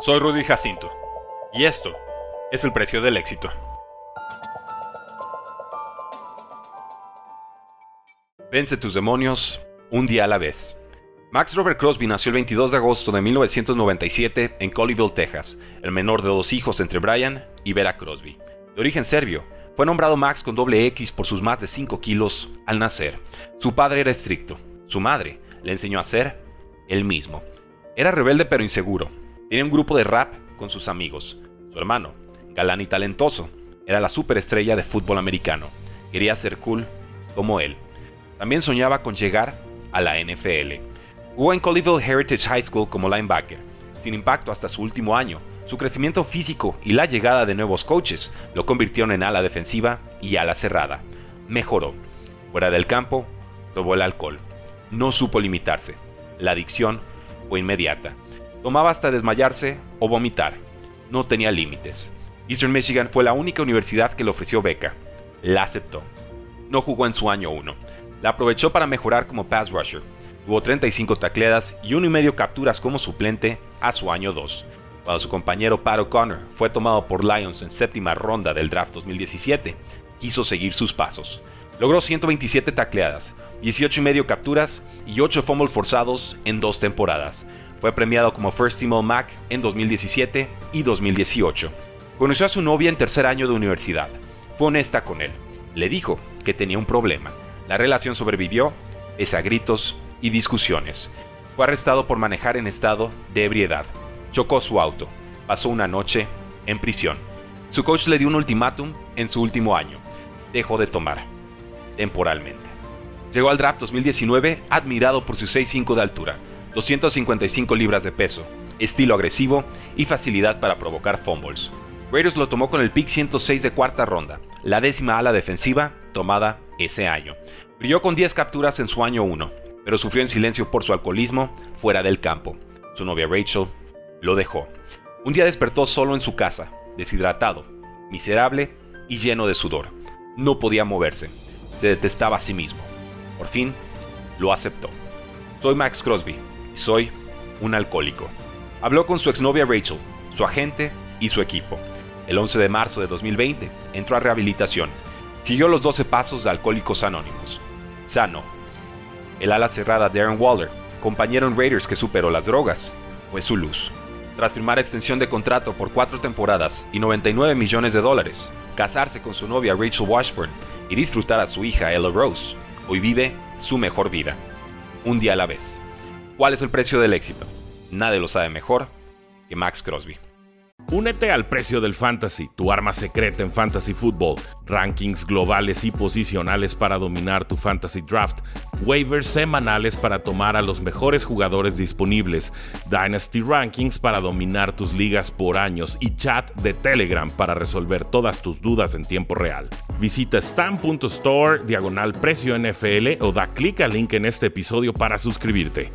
Soy Rudy Jacinto y esto es el precio del éxito. Vence tus demonios un día a la vez. Max Robert Crosby nació el 22 de agosto de 1997 en Colleyville, Texas, el menor de dos hijos entre Brian y Vera Crosby. De origen serbio, fue nombrado Max con doble X por sus más de 5 kilos al nacer. Su padre era estricto. Su madre le enseñó a ser él mismo. Era rebelde pero inseguro, Tenía un grupo de rap con sus amigos. Su hermano, galán y talentoso, era la superestrella de fútbol americano. Quería ser cool como él. También soñaba con llegar a la NFL. Jugó en Colleyville Heritage High School como linebacker, sin impacto hasta su último año. Su crecimiento físico y la llegada de nuevos coaches lo convirtieron en ala defensiva y ala cerrada. Mejoró. Fuera del campo, probó el alcohol. No supo limitarse. La adicción fue inmediata. Tomaba hasta desmayarse o vomitar. No tenía límites. Eastern Michigan fue la única universidad que le ofreció beca. La aceptó. No jugó en su año 1. La aprovechó para mejorar como pass rusher. Tuvo 35 tacleadas y uno y medio capturas como suplente a su año 2. Cuando su compañero Pat O'Connor fue tomado por Lions en séptima ronda del draft 2017, quiso seguir sus pasos. Logró 127 tacleadas, 18 y medio capturas y 8 fumbles forzados en dos temporadas, fue premiado como First Team Mac en 2017 y 2018. Conoció a su novia en tercer año de universidad. Fue honesta con él. Le dijo que tenía un problema. La relación sobrevivió, pese a gritos y discusiones. Fue arrestado por manejar en estado de ebriedad. Chocó su auto. Pasó una noche en prisión. Su coach le dio un ultimátum en su último año. Dejó de tomar. Temporalmente. Llegó al draft 2019 admirado por su 6'5 de altura 255 libras de peso, estilo agresivo y facilidad para provocar fumbles. Raiders lo tomó con el pick 106 de cuarta ronda, la décima ala defensiva tomada ese año. Brilló con 10 capturas en su año 1, pero sufrió en silencio por su alcoholismo fuera del campo. Su novia Rachel lo dejó. Un día despertó solo en su casa, deshidratado, miserable y lleno de sudor. No podía moverse. Se detestaba a sí mismo. Por fin, lo aceptó. Soy Max Crosby soy un alcohólico. Habló con su exnovia Rachel, su agente y su equipo. El 11 de marzo de 2020 entró a rehabilitación. Siguió los 12 pasos de Alcohólicos Anónimos. Sano. El ala cerrada de Aaron Waller, compañero en Raiders que superó las drogas, fue su luz. Tras firmar extensión de contrato por cuatro temporadas y 99 millones de dólares, casarse con su novia Rachel Washburn y disfrutar a su hija Ella Rose, hoy vive su mejor vida. Un día a la vez. ¿Cuál es el precio del éxito? Nadie lo sabe mejor que Max Crosby. Únete al precio del fantasy, tu arma secreta en fantasy football, rankings globales y posicionales para dominar tu fantasy draft, waivers semanales para tomar a los mejores jugadores disponibles, dynasty rankings para dominar tus ligas por años y chat de Telegram para resolver todas tus dudas en tiempo real. Visita stam.store diagonal precio NFL o da clic al link en este episodio para suscribirte.